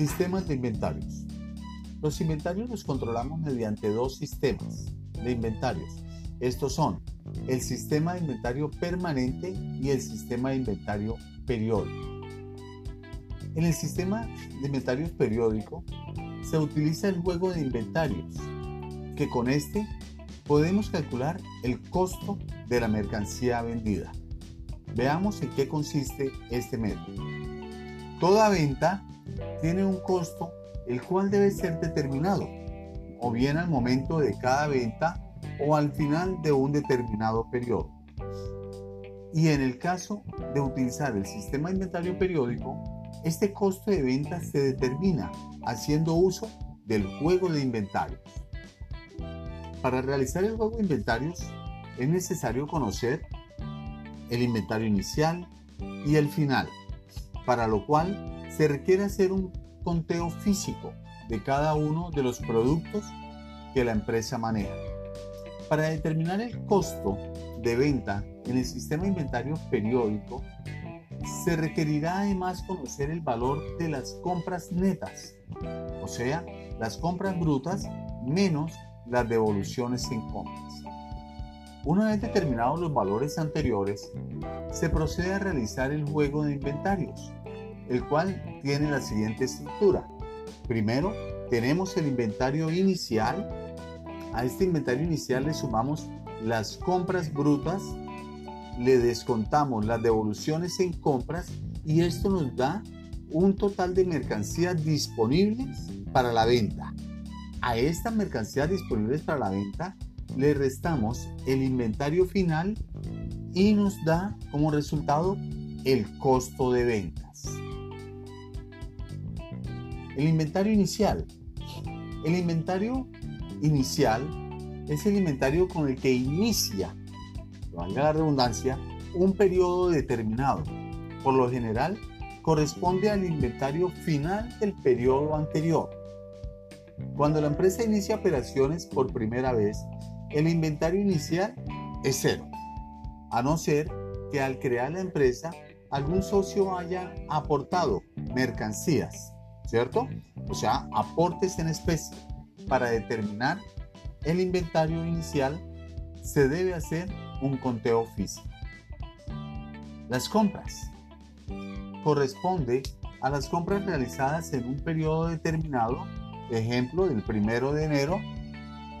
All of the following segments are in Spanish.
Sistemas de inventarios. Los inventarios los controlamos mediante dos sistemas de inventarios. Estos son el sistema de inventario permanente y el sistema de inventario periódico. En el sistema de inventarios periódico se utiliza el juego de inventarios, que con este podemos calcular el costo de la mercancía vendida. Veamos en qué consiste este método. Toda venta tiene un costo el cual debe ser determinado, o bien al momento de cada venta o al final de un determinado periodo. Y en el caso de utilizar el sistema inventario periódico, este costo de venta se determina haciendo uso del juego de inventarios. Para realizar el juego de inventarios es necesario conocer el inventario inicial y el final, para lo cual se requiere hacer un conteo físico de cada uno de los productos que la empresa maneja. Para determinar el costo de venta en el sistema inventario periódico, se requerirá además conocer el valor de las compras netas, o sea, las compras brutas menos las devoluciones en compras. Una vez determinados los valores anteriores, se procede a realizar el juego de inventarios, el cual tiene la siguiente estructura. Primero, tenemos el inventario inicial. A este inventario inicial le sumamos las compras brutas, le descontamos las devoluciones en compras y esto nos da un total de mercancías disponibles para la venta. A estas mercancías disponibles para la venta le restamos el inventario final y nos da como resultado el costo de venta. El inventario inicial. El inventario inicial es el inventario con el que inicia, valga la redundancia, un periodo determinado. Por lo general, corresponde al inventario final del periodo anterior. Cuando la empresa inicia operaciones por primera vez, el inventario inicial es cero, a no ser que al crear la empresa algún socio haya aportado mercancías ¿cierto? O sea, aportes en especie. Para determinar el inventario inicial se debe hacer un conteo físico. Las compras. Corresponde a las compras realizadas en un periodo determinado, ejemplo, del primero de enero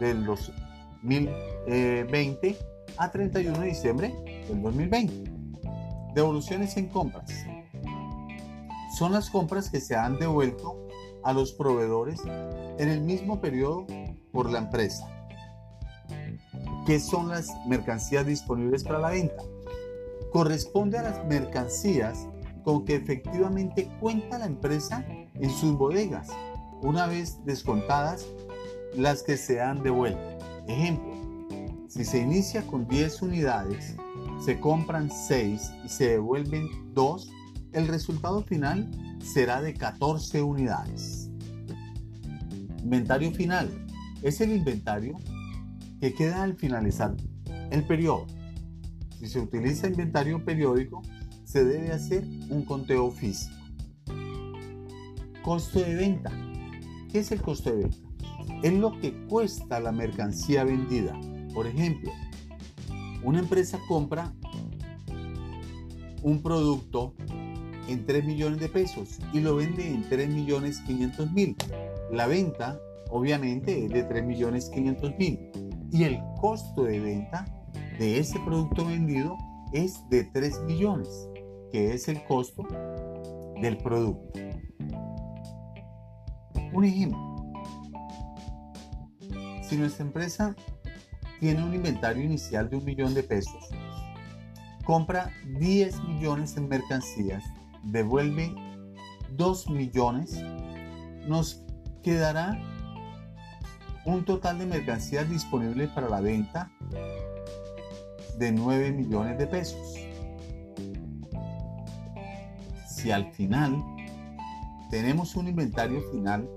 del 2020 a 31 de diciembre del 2020. Devoluciones en compras son las compras que se han devuelto a los proveedores en el mismo periodo por la empresa. ¿Qué son las mercancías disponibles para la venta? Corresponde a las mercancías con que efectivamente cuenta la empresa en sus bodegas, una vez descontadas las que se han devuelto. Ejemplo, si se inicia con 10 unidades, se compran 6 y se devuelven 2, el resultado final será de 14 unidades. Inventario final es el inventario que queda al finalizar el periodo. Si se utiliza inventario periódico, se debe hacer un conteo físico. Costo de venta. ¿Qué es el costo de venta? Es lo que cuesta la mercancía vendida. Por ejemplo, una empresa compra un producto en 3 millones de pesos y lo vende en 3 millones 500 mil. La venta obviamente es de 3 millones 500 mil y el costo de venta de ese producto vendido es de 3 millones, que es el costo del producto. Un ejemplo. Si nuestra empresa tiene un inventario inicial de un millón de pesos, compra 10 millones en mercancías devuelve 2 millones, nos quedará un total de mercancías disponibles para la venta de 9 millones de pesos. Si al final tenemos un inventario final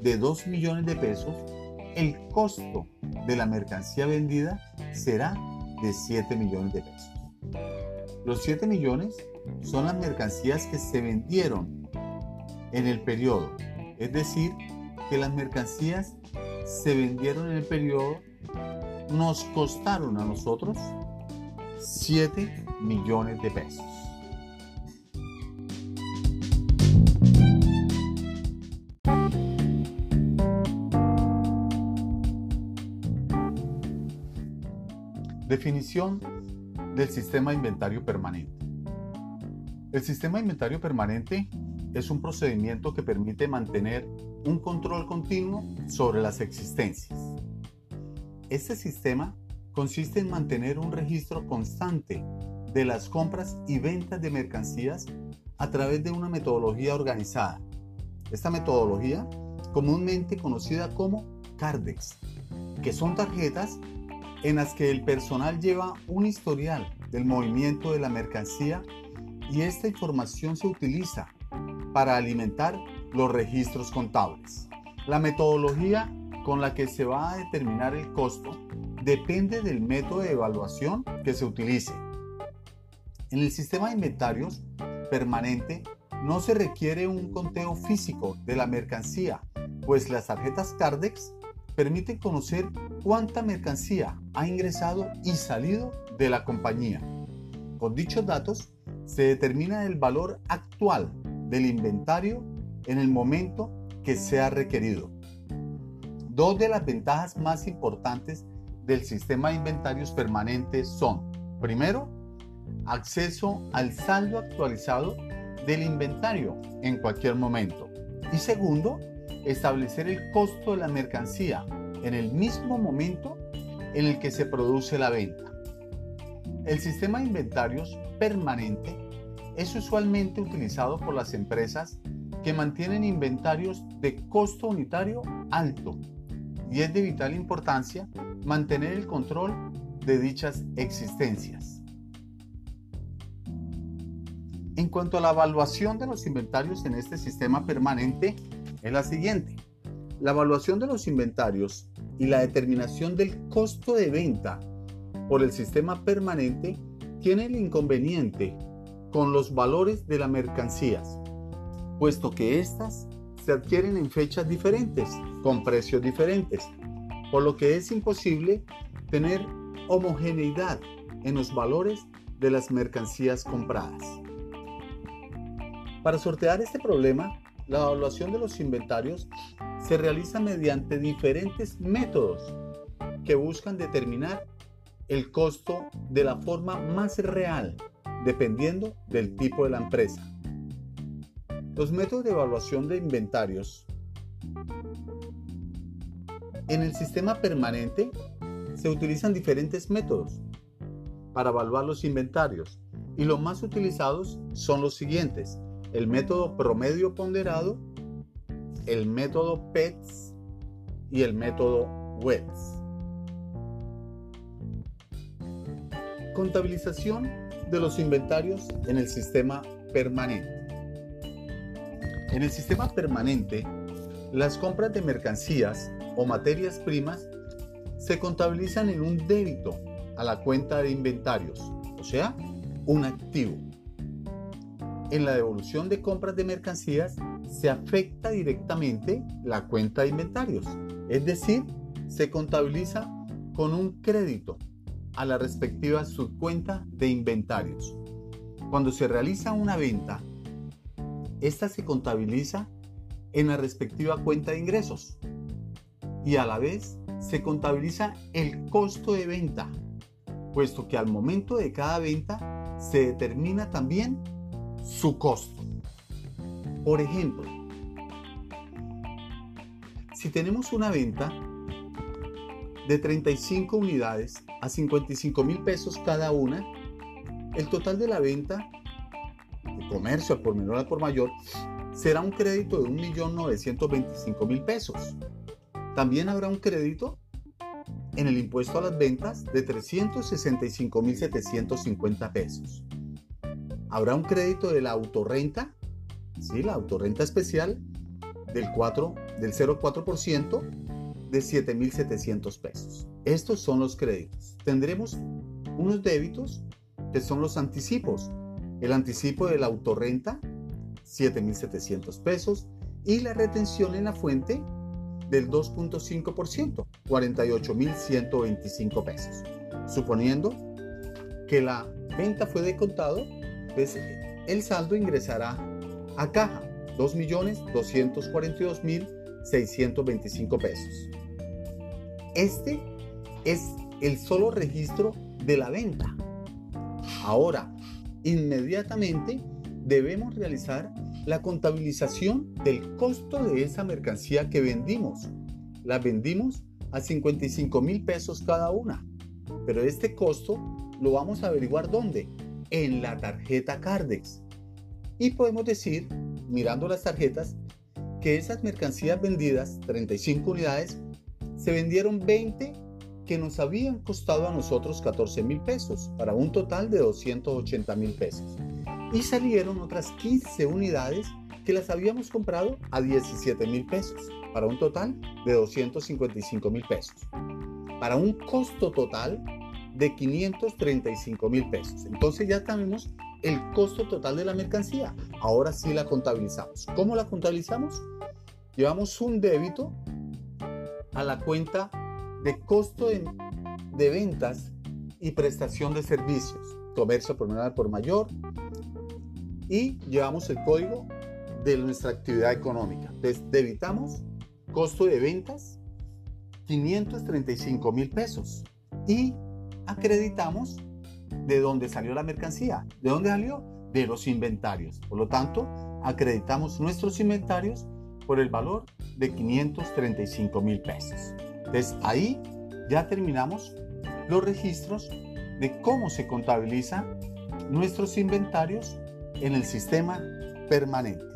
de 2 millones de pesos, el costo de la mercancía vendida será de 7 millones de pesos. Los 7 millones son las mercancías que se vendieron en el periodo Es decir, que las mercancías se vendieron en el periodo nos costaron a nosotros 7 millones de pesos. Definición del sistema de inventario permanente. El sistema inventario permanente es un procedimiento que permite mantener un control continuo sobre las existencias. Este sistema consiste en mantener un registro constante de las compras y ventas de mercancías a través de una metodología organizada. Esta metodología, comúnmente conocida como CARDEX, que son tarjetas en las que el personal lleva un historial del movimiento de la mercancía y esta información se utiliza para alimentar los registros contables. La metodología con la que se va a determinar el costo depende del método de evaluación que se utilice. En el sistema de inventarios permanente no se requiere un conteo físico de la mercancía, pues las tarjetas Cardex permiten conocer cuánta mercancía ha ingresado y salido de la compañía. Con dichos datos se determina el valor actual del inventario en el momento que sea requerido. Dos de las ventajas más importantes del sistema de inventarios permanentes son, primero, acceso al saldo actualizado del inventario en cualquier momento. Y segundo, establecer el costo de la mercancía en el mismo momento en el que se produce la venta. El sistema de inventarios permanente es usualmente utilizado por las empresas que mantienen inventarios de costo unitario alto y es de vital importancia mantener el control de dichas existencias. En cuanto a la evaluación de los inventarios en este sistema permanente, es la siguiente. La evaluación de los inventarios y la determinación del costo de venta por el sistema permanente tiene el inconveniente con los valores de las mercancías, puesto que éstas se adquieren en fechas diferentes, con precios diferentes, por lo que es imposible tener homogeneidad en los valores de las mercancías compradas. Para sortear este problema, la evaluación de los inventarios se realiza mediante diferentes métodos que buscan determinar el costo de la forma más real, dependiendo del tipo de la empresa. Los métodos de evaluación de inventarios en el sistema permanente se utilizan diferentes métodos para evaluar los inventarios y los más utilizados son los siguientes el método promedio ponderado, el método PETS y el método WETS. Contabilización de los inventarios en el sistema permanente. En el sistema permanente, las compras de mercancías o materias primas se contabilizan en un débito a la cuenta de inventarios, o sea, un activo en la devolución de compras de mercancías se afecta directamente la cuenta de inventarios, es decir, se contabiliza con un crédito a la respectiva subcuenta de inventarios. Cuando se realiza una venta, esta se contabiliza en la respectiva cuenta de ingresos y a la vez se contabiliza el costo de venta, puesto que al momento de cada venta se determina también su costo. Por ejemplo, si tenemos una venta de 35 unidades a 55 mil pesos cada una, el total de la venta de comercio por menor al por mayor será un crédito de 1.925.000 pesos. También habrá un crédito en el impuesto a las ventas de 365.750 pesos habrá un crédito de la autorrenta, ¿sí? la autorrenta especial del, 4, del 0,4% de 7.700 pesos. Estos son los créditos. Tendremos unos débitos que son los anticipos. El anticipo de la autorrenta, 7.700 pesos. y la retención en la fuente del 2.5%, 48.125 pesos. Suponiendo que la venta fue de contado, pues el saldo ingresará a caja 2.242.625 pesos. Este es el solo registro de la venta. Ahora, inmediatamente debemos realizar la contabilización del costo de esa mercancía que vendimos. La vendimos a 55 mil pesos cada una. Pero este costo lo vamos a averiguar dónde? En la tarjeta Cardex. Y podemos decir, mirando las tarjetas, que esas mercancías vendidas, 35 unidades, se vendieron 20 que nos habían costado a nosotros 14 mil pesos, para un total de 280 mil pesos. Y salieron otras 15 unidades que las habíamos comprado a 17 mil pesos, para un total de 255 mil pesos. Para un costo total de 535 mil pesos. Entonces ya tenemos el costo total de la mercancía. Ahora sí la contabilizamos. ¿Cómo la contabilizamos? Llevamos un débito a la cuenta de costo de, ventas y prestación de servicios, comercio por menor por mayor, y llevamos el código de nuestra actividad económica. Entonces, debitamos costo de ventas 535 mil pesos y acreditamos de dónde salió la mercancía. ¿De dónde salió? De los inventarios. Por lo tanto, acreditamos nuestros inventarios por el valor de 535 mil pesos. Entonces ahí ya terminamos los registros de cómo se contabilizan nuestros inventarios en el sistema permanente.